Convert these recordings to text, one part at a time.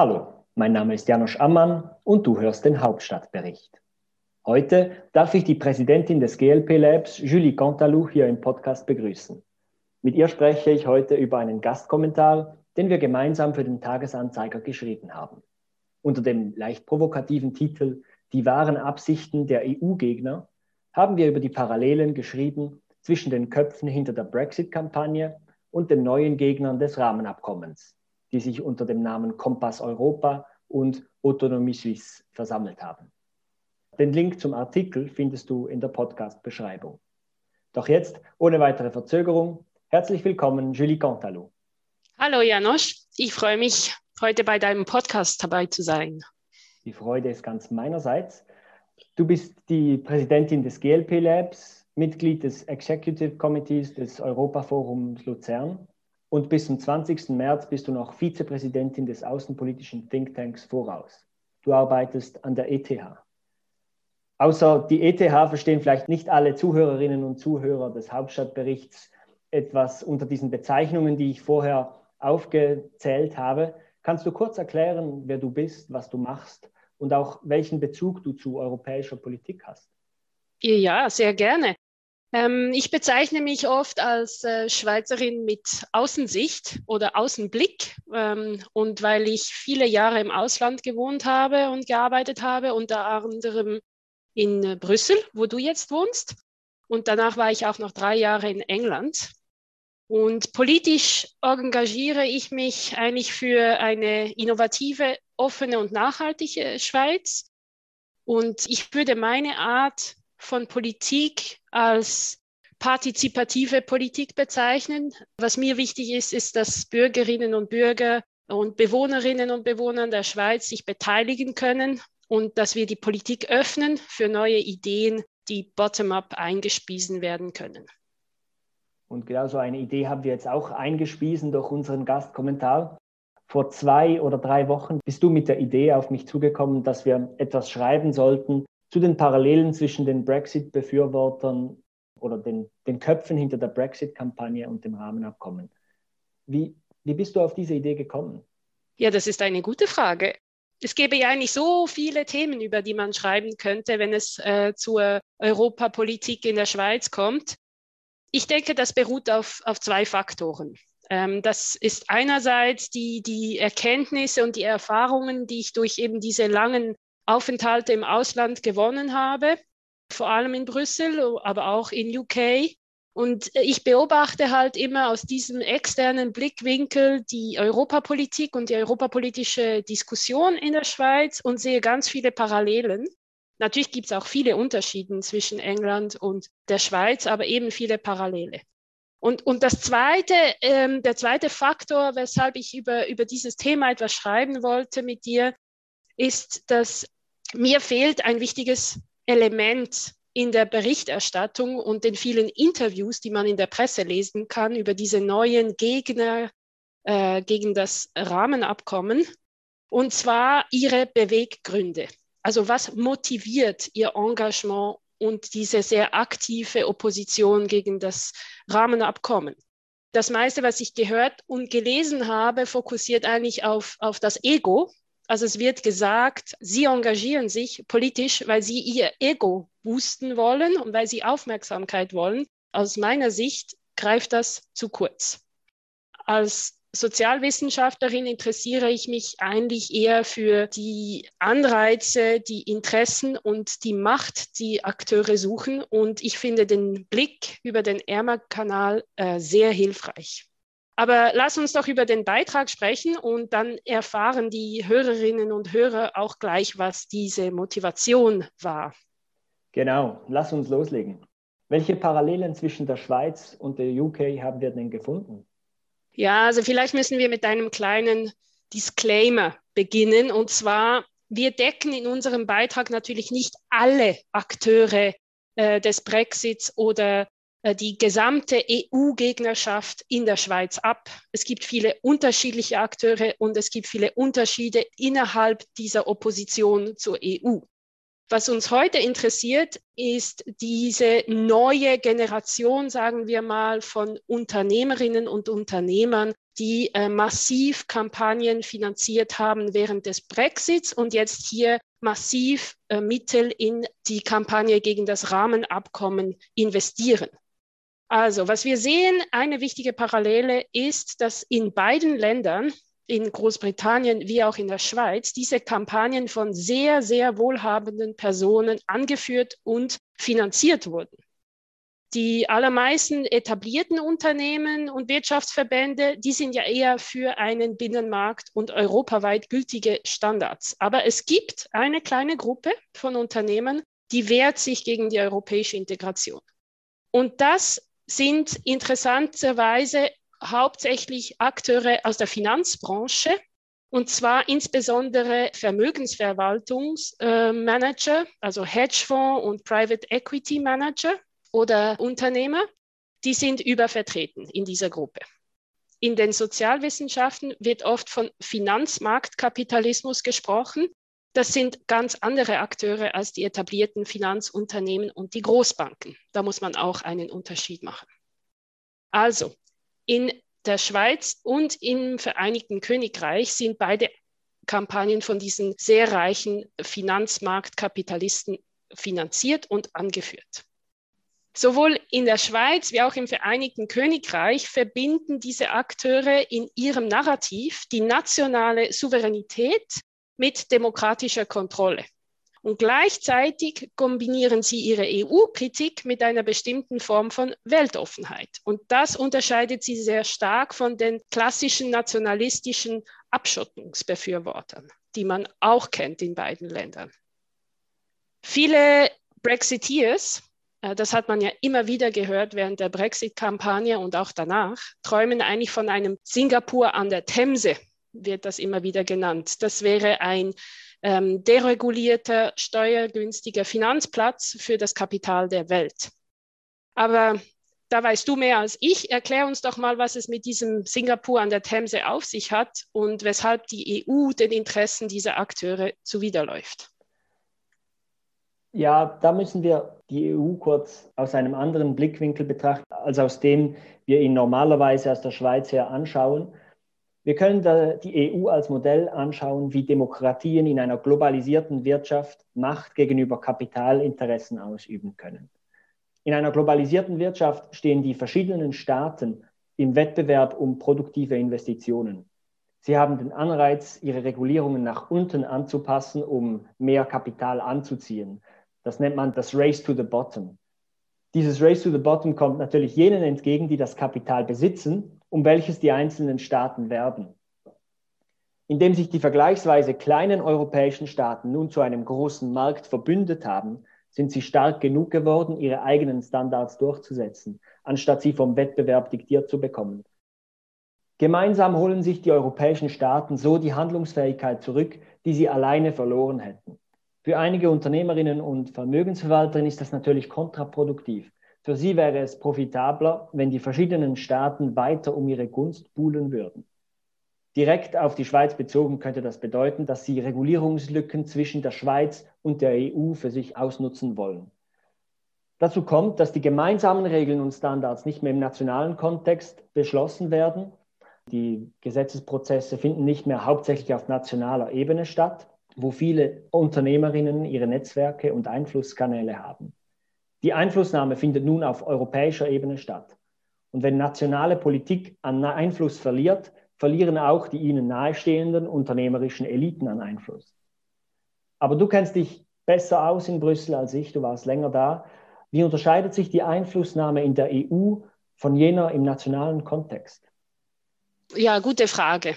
Hallo, mein Name ist Janosch Ammann und du hörst den Hauptstadtbericht. Heute darf ich die Präsidentin des GLP Labs, Julie Cantalou, hier im Podcast begrüßen. Mit ihr spreche ich heute über einen Gastkommentar, den wir gemeinsam für den Tagesanzeiger geschrieben haben. Unter dem leicht provokativen Titel Die wahren Absichten der EU-Gegner haben wir über die Parallelen geschrieben zwischen den Köpfen hinter der Brexit-Kampagne und den neuen Gegnern des Rahmenabkommens, die sich unter dem Namen Kompass Europa und Autonomie Suisse versammelt haben. Den Link zum Artikel findest du in der Podcast-Beschreibung. Doch jetzt, ohne weitere Verzögerung, herzlich willkommen, Julie Cantalou. Hallo Janosch, ich freue mich, heute bei deinem Podcast dabei zu sein. Die Freude ist ganz meinerseits. Du bist die Präsidentin des GLP Labs, Mitglied des Executive Committees des Europaforums Luzern und bis zum 20. März bist du noch Vizepräsidentin des außenpolitischen Thinktanks Voraus. Du arbeitest an der ETH. Außer die ETH verstehen vielleicht nicht alle Zuhörerinnen und Zuhörer des Hauptstadtberichts etwas unter diesen Bezeichnungen, die ich vorher aufgezählt habe. Kannst du kurz erklären, wer du bist, was du machst und auch welchen Bezug du zu europäischer Politik hast? Ja, sehr gerne. Ähm, ich bezeichne mich oft als äh, Schweizerin mit Außensicht oder Außenblick. Ähm, und weil ich viele Jahre im Ausland gewohnt habe und gearbeitet habe, unter anderem in äh, Brüssel, wo du jetzt wohnst. Und danach war ich auch noch drei Jahre in England. Und politisch engagiere ich mich eigentlich für eine innovative, offene und nachhaltige Schweiz. Und ich würde meine Art von Politik als partizipative Politik bezeichnen. Was mir wichtig ist, ist, dass Bürgerinnen und Bürger und Bewohnerinnen und Bewohner der Schweiz sich beteiligen können und dass wir die Politik öffnen für neue Ideen, die bottom-up eingespiesen werden können. Und genau so eine Idee haben wir jetzt auch eingespiesen durch unseren Gastkommentar. Vor zwei oder drei Wochen bist du mit der Idee auf mich zugekommen, dass wir etwas schreiben sollten zu den Parallelen zwischen den Brexit-Befürwortern oder den, den Köpfen hinter der Brexit-Kampagne und dem Rahmenabkommen. Wie, wie bist du auf diese Idee gekommen? Ja, das ist eine gute Frage. Es gäbe ja eigentlich so viele Themen, über die man schreiben könnte, wenn es äh, zur Europapolitik in der Schweiz kommt. Ich denke, das beruht auf, auf zwei Faktoren. Ähm, das ist einerseits die, die Erkenntnisse und die Erfahrungen, die ich durch eben diese langen Aufenthalte im Ausland gewonnen habe, vor allem in Brüssel, aber auch in UK. Und ich beobachte halt immer aus diesem externen Blickwinkel die Europapolitik und die europapolitische Diskussion in der Schweiz und sehe ganz viele Parallelen. Natürlich gibt es auch viele Unterschiede zwischen England und der Schweiz, aber eben viele Parallele. Und, und das zweite, ähm, der zweite Faktor, weshalb ich über, über dieses Thema etwas schreiben wollte mit dir, ist, dass mir fehlt ein wichtiges Element in der Berichterstattung und den vielen Interviews, die man in der Presse lesen kann über diese neuen Gegner äh, gegen das Rahmenabkommen, und zwar ihre Beweggründe. Also was motiviert Ihr Engagement und diese sehr aktive Opposition gegen das Rahmenabkommen? Das meiste, was ich gehört und gelesen habe, fokussiert eigentlich auf, auf das Ego. Also es wird gesagt, Sie engagieren sich politisch, weil Sie Ihr Ego boosten wollen und weil Sie Aufmerksamkeit wollen. Aus meiner Sicht greift das zu kurz. Als Sozialwissenschaftlerin interessiere ich mich eigentlich eher für die Anreize, die Interessen und die Macht, die Akteure suchen. Und ich finde den Blick über den ERMA-Kanal äh, sehr hilfreich. Aber lass uns doch über den Beitrag sprechen und dann erfahren die Hörerinnen und Hörer auch gleich, was diese Motivation war. Genau, lass uns loslegen. Welche Parallelen zwischen der Schweiz und der UK haben wir denn gefunden? Ja, also vielleicht müssen wir mit einem kleinen Disclaimer beginnen. Und zwar, wir decken in unserem Beitrag natürlich nicht alle Akteure äh, des Brexits oder die gesamte EU-Gegnerschaft in der Schweiz ab. Es gibt viele unterschiedliche Akteure und es gibt viele Unterschiede innerhalb dieser Opposition zur EU. Was uns heute interessiert, ist diese neue Generation, sagen wir mal, von Unternehmerinnen und Unternehmern, die äh, massiv Kampagnen finanziert haben während des Brexits und jetzt hier massiv äh, Mittel in die Kampagne gegen das Rahmenabkommen investieren. Also, was wir sehen, eine wichtige Parallele ist, dass in beiden Ländern in Großbritannien wie auch in der Schweiz diese Kampagnen von sehr, sehr wohlhabenden Personen angeführt und finanziert wurden. Die allermeisten etablierten Unternehmen und Wirtschaftsverbände, die sind ja eher für einen Binnenmarkt und europaweit gültige Standards. Aber es gibt eine kleine Gruppe von Unternehmen, die wehrt sich gegen die europäische Integration. Und das sind interessanterweise hauptsächlich Akteure aus der Finanzbranche und zwar insbesondere Vermögensverwaltungsmanager, also Hedgefonds und Private Equity Manager oder Unternehmer, die sind übervertreten in dieser Gruppe. In den Sozialwissenschaften wird oft von Finanzmarktkapitalismus gesprochen. Das sind ganz andere Akteure als die etablierten Finanzunternehmen und die Großbanken. Da muss man auch einen Unterschied machen. Also, in der Schweiz und im Vereinigten Königreich sind beide Kampagnen von diesen sehr reichen Finanzmarktkapitalisten finanziert und angeführt. Sowohl in der Schweiz wie auch im Vereinigten Königreich verbinden diese Akteure in ihrem Narrativ die nationale Souveränität mit demokratischer Kontrolle. Und gleichzeitig kombinieren sie ihre EU-Kritik mit einer bestimmten Form von Weltoffenheit. Und das unterscheidet sie sehr stark von den klassischen nationalistischen Abschottungsbefürwortern, die man auch kennt in beiden Ländern. Viele Brexiteers, äh, das hat man ja immer wieder gehört während der Brexit-Kampagne und auch danach, träumen eigentlich von einem Singapur an der Themse, wird das immer wieder genannt. Das wäre ein ähm, deregulierter, steuergünstiger Finanzplatz für das Kapital der Welt. Aber da weißt du mehr als ich. Erklär uns doch mal, was es mit diesem Singapur an der Themse auf sich hat und weshalb die EU den Interessen dieser Akteure zuwiderläuft. Ja, da müssen wir die EU kurz aus einem anderen Blickwinkel betrachten, als aus dem wir ihn normalerweise aus der Schweiz her anschauen. Wir können die EU als Modell anschauen, wie Demokratien in einer globalisierten Wirtschaft Macht gegenüber Kapitalinteressen ausüben können. In einer globalisierten Wirtschaft stehen die verschiedenen Staaten im Wettbewerb um produktive Investitionen. Sie haben den Anreiz, ihre Regulierungen nach unten anzupassen, um mehr Kapital anzuziehen. Das nennt man das Race to the Bottom. Dieses Race to the Bottom kommt natürlich jenen entgegen, die das Kapital besitzen um welches die einzelnen Staaten werben. Indem sich die vergleichsweise kleinen europäischen Staaten nun zu einem großen Markt verbündet haben, sind sie stark genug geworden, ihre eigenen Standards durchzusetzen, anstatt sie vom Wettbewerb diktiert zu bekommen. Gemeinsam holen sich die europäischen Staaten so die Handlungsfähigkeit zurück, die sie alleine verloren hätten. Für einige Unternehmerinnen und Vermögensverwalterinnen ist das natürlich kontraproduktiv. Für sie wäre es profitabler, wenn die verschiedenen Staaten weiter um ihre Gunst buhlen würden. Direkt auf die Schweiz bezogen könnte das bedeuten, dass sie Regulierungslücken zwischen der Schweiz und der EU für sich ausnutzen wollen. Dazu kommt, dass die gemeinsamen Regeln und Standards nicht mehr im nationalen Kontext beschlossen werden. Die Gesetzesprozesse finden nicht mehr hauptsächlich auf nationaler Ebene statt, wo viele Unternehmerinnen ihre Netzwerke und Einflusskanäle haben. Die Einflussnahme findet nun auf europäischer Ebene statt. Und wenn nationale Politik an Einfluss verliert, verlieren auch die ihnen nahestehenden unternehmerischen Eliten an Einfluss. Aber du kennst dich besser aus in Brüssel als ich, du warst länger da. Wie unterscheidet sich die Einflussnahme in der EU von jener im nationalen Kontext? Ja, gute Frage.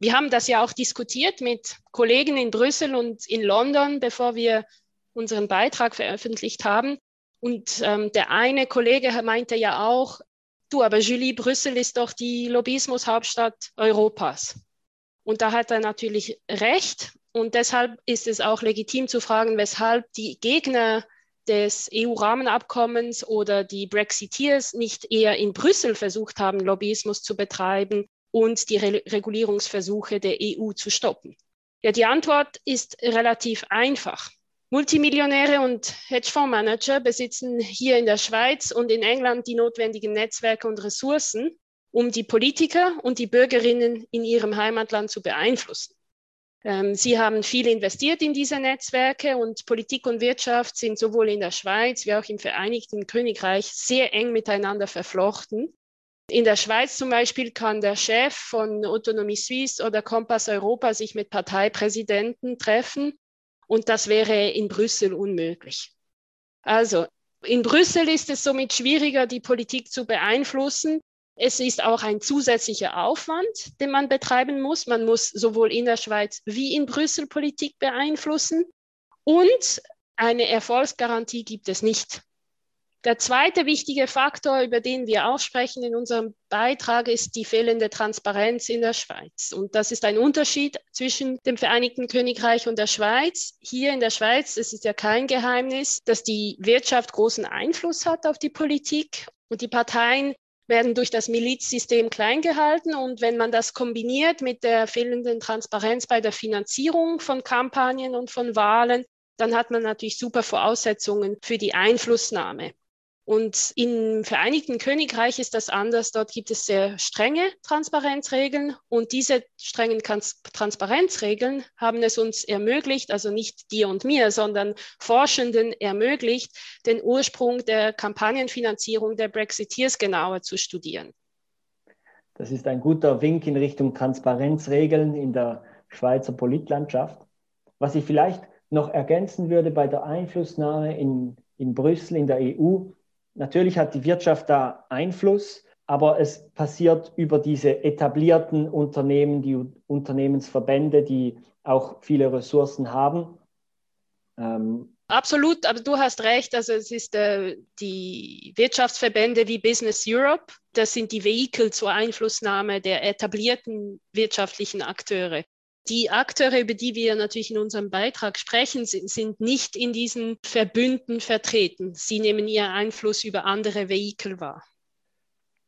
Wir haben das ja auch diskutiert mit Kollegen in Brüssel und in London, bevor wir unseren Beitrag veröffentlicht haben. Und ähm, der eine Kollege meinte ja auch, du, aber Julie, Brüssel ist doch die Lobbyismushauptstadt Europas. Und da hat er natürlich recht. Und deshalb ist es auch legitim zu fragen, weshalb die Gegner des EU-Rahmenabkommens oder die Brexiteers nicht eher in Brüssel versucht haben, Lobbyismus zu betreiben und die Re Regulierungsversuche der EU zu stoppen. Ja, die Antwort ist relativ einfach. Multimillionäre und Hedgefondsmanager besitzen hier in der Schweiz und in England die notwendigen Netzwerke und Ressourcen, um die Politiker und die Bürgerinnen in ihrem Heimatland zu beeinflussen. Ähm, sie haben viel investiert in diese Netzwerke und Politik und Wirtschaft sind sowohl in der Schweiz wie auch im Vereinigten Königreich sehr eng miteinander verflochten. In der Schweiz zum Beispiel kann der Chef von Autonomie Suisse oder Kompass Europa sich mit Parteipräsidenten treffen und das wäre in Brüssel unmöglich. Also in Brüssel ist es somit schwieriger, die Politik zu beeinflussen. Es ist auch ein zusätzlicher Aufwand, den man betreiben muss. Man muss sowohl in der Schweiz wie in Brüssel Politik beeinflussen. Und eine Erfolgsgarantie gibt es nicht. Der zweite wichtige Faktor, über den wir auch sprechen in unserem Beitrag, ist die fehlende Transparenz in der Schweiz. Und das ist ein Unterschied zwischen dem Vereinigten Königreich und der Schweiz. Hier in der Schweiz es ist ja kein Geheimnis, dass die Wirtschaft großen Einfluss hat auf die Politik und die Parteien werden durch das Milizsystem klein gehalten. Und wenn man das kombiniert mit der fehlenden Transparenz bei der Finanzierung von Kampagnen und von Wahlen, dann hat man natürlich super Voraussetzungen für die Einflussnahme. Und im Vereinigten Königreich ist das anders. Dort gibt es sehr strenge Transparenzregeln und diese strengen Transparenzregeln haben es uns ermöglicht, also nicht dir und mir, sondern Forschenden ermöglicht, den Ursprung der Kampagnenfinanzierung der Brexiteers genauer zu studieren. Das ist ein guter Wink in Richtung Transparenzregeln in der Schweizer Politlandschaft. Was ich vielleicht noch ergänzen würde bei der Einflussnahme in, in Brüssel, in der EU, Natürlich hat die Wirtschaft da Einfluss, aber es passiert über diese etablierten Unternehmen, die Unternehmensverbände, die auch viele Ressourcen haben. Ähm, Absolut, aber du hast recht. Also es ist äh, die Wirtschaftsverbände wie Business Europe, das sind die Vehikel zur Einflussnahme der etablierten wirtschaftlichen Akteure. Die Akteure, über die wir natürlich in unserem Beitrag sprechen, sind nicht in diesen Verbünden vertreten. Sie nehmen ihren Einfluss über andere Vehikel wahr.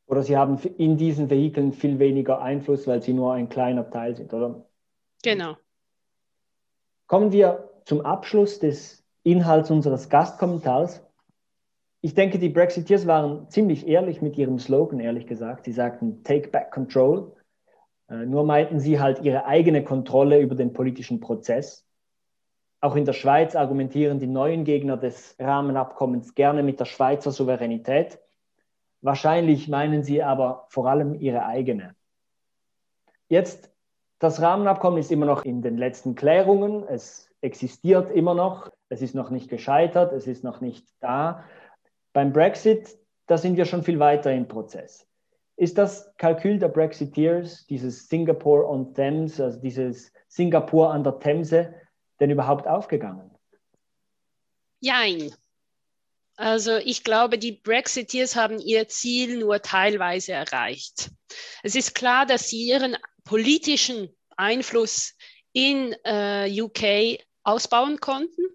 Oder sie haben in diesen Vehikeln viel weniger Einfluss, weil sie nur ein kleiner Teil sind, oder? Genau. Kommen wir zum Abschluss des Inhalts unseres Gastkommentars. Ich denke, die Brexiteers waren ziemlich ehrlich mit ihrem Slogan, ehrlich gesagt. Sie sagten, Take back control. Äh, nur meinten sie halt ihre eigene Kontrolle über den politischen Prozess. Auch in der Schweiz argumentieren die neuen Gegner des Rahmenabkommens gerne mit der Schweizer Souveränität. Wahrscheinlich meinen sie aber vor allem ihre eigene. Jetzt, das Rahmenabkommen ist immer noch in den letzten Klärungen. Es existiert immer noch. Es ist noch nicht gescheitert. Es ist noch nicht da. Beim Brexit, da sind wir schon viel weiter im Prozess. Ist das Kalkül der Brexiteers, dieses Singapore on Thames, also dieses Singapur an der Themse, denn überhaupt aufgegangen? Jein. Also ich glaube, die Brexiteers haben ihr Ziel nur teilweise erreicht. Es ist klar, dass sie ihren politischen Einfluss in äh, UK ausbauen konnten.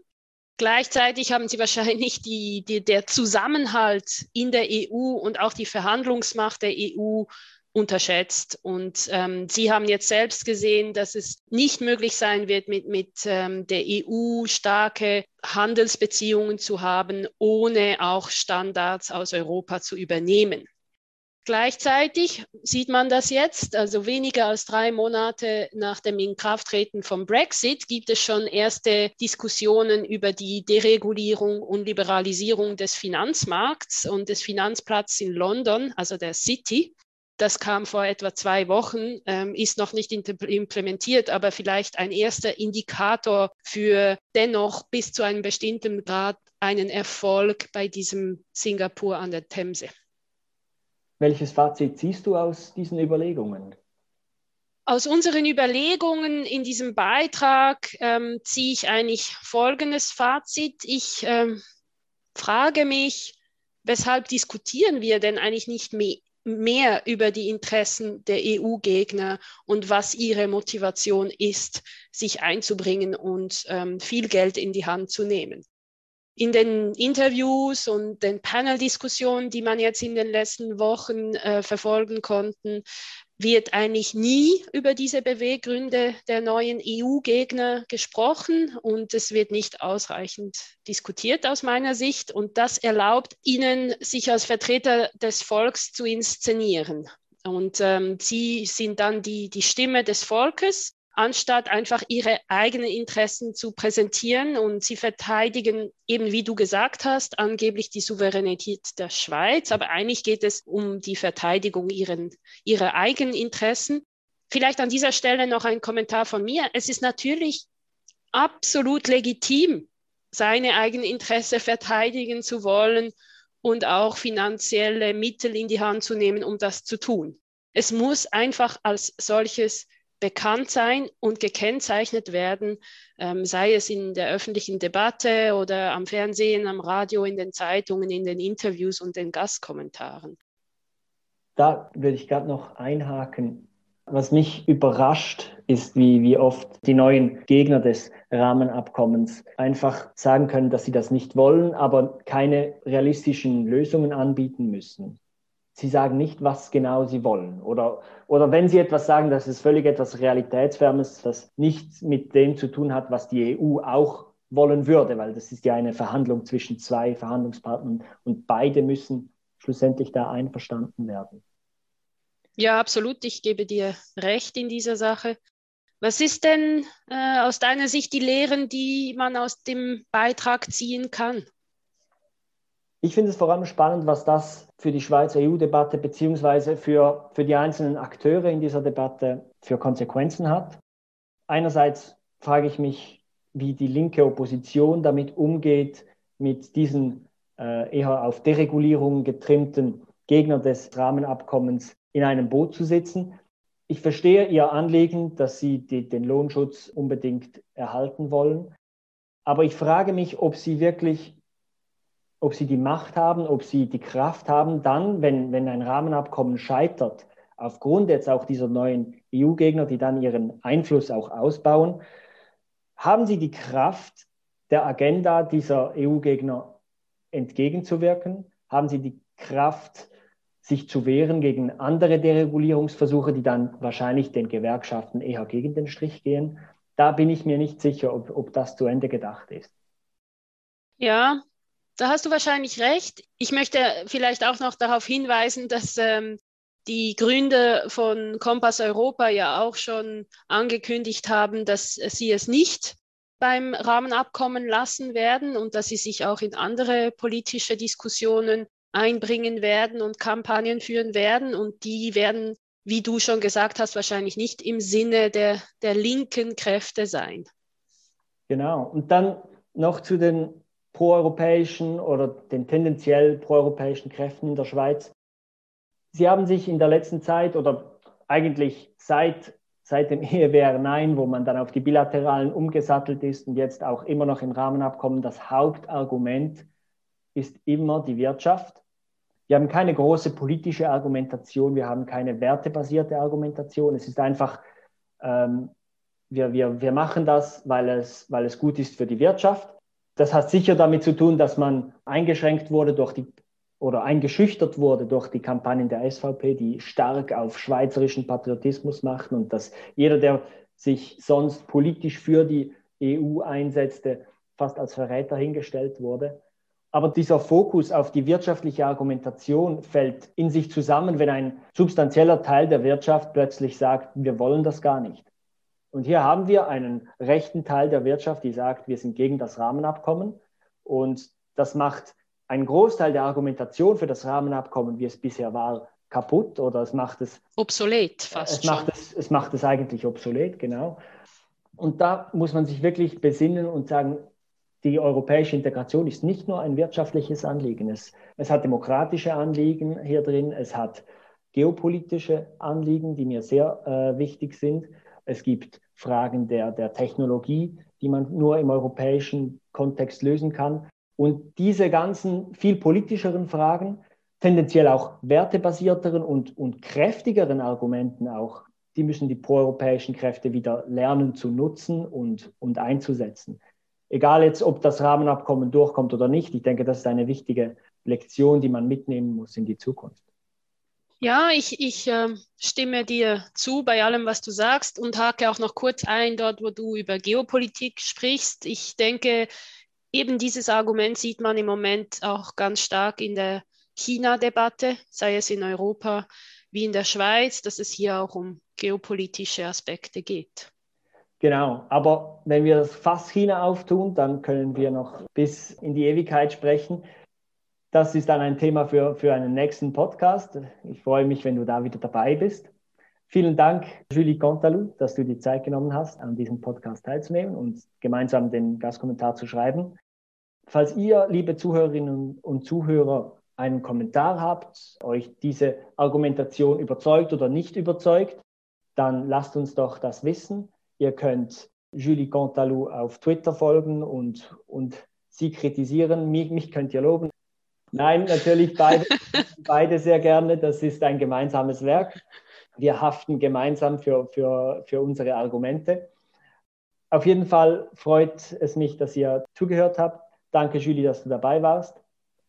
Gleichzeitig haben sie wahrscheinlich die, die, der Zusammenhalt in der EU und auch die Verhandlungsmacht der EU unterschätzt. Und ähm, Sie haben jetzt selbst gesehen, dass es nicht möglich sein wird, mit, mit ähm, der EU starke Handelsbeziehungen zu haben, ohne auch Standards aus Europa zu übernehmen. Gleichzeitig sieht man das jetzt, also weniger als drei Monate nach dem Inkrafttreten vom Brexit gibt es schon erste Diskussionen über die Deregulierung und Liberalisierung des Finanzmarkts und des Finanzplatzes in London, also der City. Das kam vor etwa zwei Wochen, ähm, ist noch nicht implementiert, aber vielleicht ein erster Indikator für dennoch bis zu einem bestimmten Grad einen Erfolg bei diesem Singapur an der Themse. Welches Fazit ziehst du aus diesen Überlegungen? Aus unseren Überlegungen in diesem Beitrag ähm, ziehe ich eigentlich folgendes Fazit. Ich ähm, frage mich, weshalb diskutieren wir denn eigentlich nicht mehr, mehr über die Interessen der EU-Gegner und was ihre Motivation ist, sich einzubringen und ähm, viel Geld in die Hand zu nehmen in den Interviews und den Panel-Diskussionen, die man jetzt in den letzten Wochen äh, verfolgen konnten, wird eigentlich nie über diese Beweggründe der neuen EU-Gegner gesprochen und es wird nicht ausreichend diskutiert aus meiner Sicht. Und das erlaubt ihnen, sich als Vertreter des Volks zu inszenieren. Und ähm, sie sind dann die, die Stimme des Volkes anstatt einfach ihre eigenen Interessen zu präsentieren. Und sie verteidigen eben, wie du gesagt hast, angeblich die Souveränität der Schweiz. Aber eigentlich geht es um die Verteidigung ihren, ihrer eigenen Interessen. Vielleicht an dieser Stelle noch ein Kommentar von mir. Es ist natürlich absolut legitim, seine eigenen Interessen verteidigen zu wollen und auch finanzielle Mittel in die Hand zu nehmen, um das zu tun. Es muss einfach als solches bekannt sein und gekennzeichnet werden, ähm, sei es in der öffentlichen Debatte oder am Fernsehen, am Radio, in den Zeitungen, in den Interviews und den Gastkommentaren. Da würde ich gerade noch einhaken. Was mich überrascht, ist, wie, wie oft die neuen Gegner des Rahmenabkommens einfach sagen können, dass sie das nicht wollen, aber keine realistischen Lösungen anbieten müssen sie sagen nicht, was genau sie wollen. Oder, oder wenn sie etwas sagen, das ist völlig etwas Realitätsfernes, das nichts mit dem zu tun hat, was die EU auch wollen würde, weil das ist ja eine Verhandlung zwischen zwei Verhandlungspartnern und beide müssen schlussendlich da einverstanden werden. Ja, absolut. Ich gebe dir recht in dieser Sache. Was ist denn äh, aus deiner Sicht die Lehren, die man aus dem Beitrag ziehen kann? Ich finde es vor allem spannend, was das für die Schweizer EU-Debatte beziehungsweise für, für die einzelnen Akteure in dieser Debatte für Konsequenzen hat. Einerseits frage ich mich, wie die linke Opposition damit umgeht, mit diesen äh, eher auf Deregulierung getrimmten Gegner des Rahmenabkommens in einem Boot zu sitzen. Ich verstehe Ihr Anliegen, dass Sie die, den Lohnschutz unbedingt erhalten wollen. Aber ich frage mich, ob Sie wirklich ob sie die Macht haben, ob sie die Kraft haben, dann, wenn, wenn ein Rahmenabkommen scheitert, aufgrund jetzt auch dieser neuen EU-Gegner, die dann ihren Einfluss auch ausbauen, haben sie die Kraft, der Agenda dieser EU-Gegner entgegenzuwirken? Haben sie die Kraft, sich zu wehren gegen andere Deregulierungsversuche, die dann wahrscheinlich den Gewerkschaften eher gegen den Strich gehen? Da bin ich mir nicht sicher, ob, ob das zu Ende gedacht ist. Ja, da hast du wahrscheinlich recht. Ich möchte vielleicht auch noch darauf hinweisen, dass ähm, die Gründer von Kompass Europa ja auch schon angekündigt haben, dass sie es nicht beim Rahmenabkommen lassen werden und dass sie sich auch in andere politische Diskussionen einbringen werden und Kampagnen führen werden. Und die werden, wie du schon gesagt hast, wahrscheinlich nicht im Sinne der, der linken Kräfte sein. Genau. Und dann noch zu den proeuropäischen oder den tendenziell proeuropäischen Kräften in der Schweiz. Sie haben sich in der letzten Zeit oder eigentlich seit, seit dem Ehewehr Nein, wo man dann auf die bilateralen umgesattelt ist und jetzt auch immer noch im Rahmenabkommen, das Hauptargument ist immer die Wirtschaft. Wir haben keine große politische Argumentation, wir haben keine wertebasierte Argumentation. Es ist einfach, ähm, wir, wir, wir machen das, weil es, weil es gut ist für die Wirtschaft. Das hat sicher damit zu tun, dass man eingeschränkt wurde durch die oder eingeschüchtert wurde durch die Kampagnen der SVP, die stark auf schweizerischen Patriotismus machten und dass jeder, der sich sonst politisch für die EU einsetzte, fast als Verräter hingestellt wurde. Aber dieser Fokus auf die wirtschaftliche Argumentation fällt in sich zusammen, wenn ein substanzieller Teil der Wirtschaft plötzlich sagt, wir wollen das gar nicht. Und hier haben wir einen rechten Teil der Wirtschaft, die sagt, wir sind gegen das Rahmenabkommen. Und das macht einen Großteil der Argumentation für das Rahmenabkommen, wie es bisher war, kaputt oder es macht es obsolet fast. Es macht es, es macht es eigentlich obsolet, genau. Und da muss man sich wirklich besinnen und sagen, die europäische Integration ist nicht nur ein wirtschaftliches Anliegen. Es, es hat demokratische Anliegen hier drin, es hat geopolitische Anliegen, die mir sehr äh, wichtig sind. Es gibt Fragen der, der Technologie, die man nur im europäischen Kontext lösen kann. Und diese ganzen viel politischeren Fragen, tendenziell auch wertebasierteren und, und kräftigeren Argumenten auch, die müssen die proeuropäischen Kräfte wieder lernen zu nutzen und, und einzusetzen. Egal jetzt, ob das Rahmenabkommen durchkommt oder nicht, ich denke, das ist eine wichtige Lektion, die man mitnehmen muss in die Zukunft. Ja, ich, ich äh, stimme dir zu bei allem, was du sagst und hake auch noch kurz ein, dort, wo du über Geopolitik sprichst. Ich denke, eben dieses Argument sieht man im Moment auch ganz stark in der China-Debatte, sei es in Europa wie in der Schweiz, dass es hier auch um geopolitische Aspekte geht. Genau, aber wenn wir das Fass China auftun, dann können wir noch bis in die Ewigkeit sprechen. Das ist dann ein Thema für, für einen nächsten Podcast. Ich freue mich, wenn du da wieder dabei bist. Vielen Dank, Julie Contalou, dass du die Zeit genommen hast, an diesem Podcast teilzunehmen und gemeinsam den Gastkommentar zu schreiben. Falls ihr, liebe Zuhörerinnen und Zuhörer, einen Kommentar habt, euch diese Argumentation überzeugt oder nicht überzeugt, dann lasst uns doch das wissen. Ihr könnt Julie Contalou auf Twitter folgen und, und sie kritisieren. Mich, mich könnt ihr loben. Nein, natürlich beide, beide sehr gerne. Das ist ein gemeinsames Werk. Wir haften gemeinsam für, für, für unsere Argumente. Auf jeden Fall freut es mich, dass ihr zugehört habt. Danke, Julie, dass du dabei warst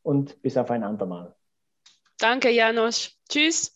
und bis auf ein andermal. Danke, Janusz. Tschüss.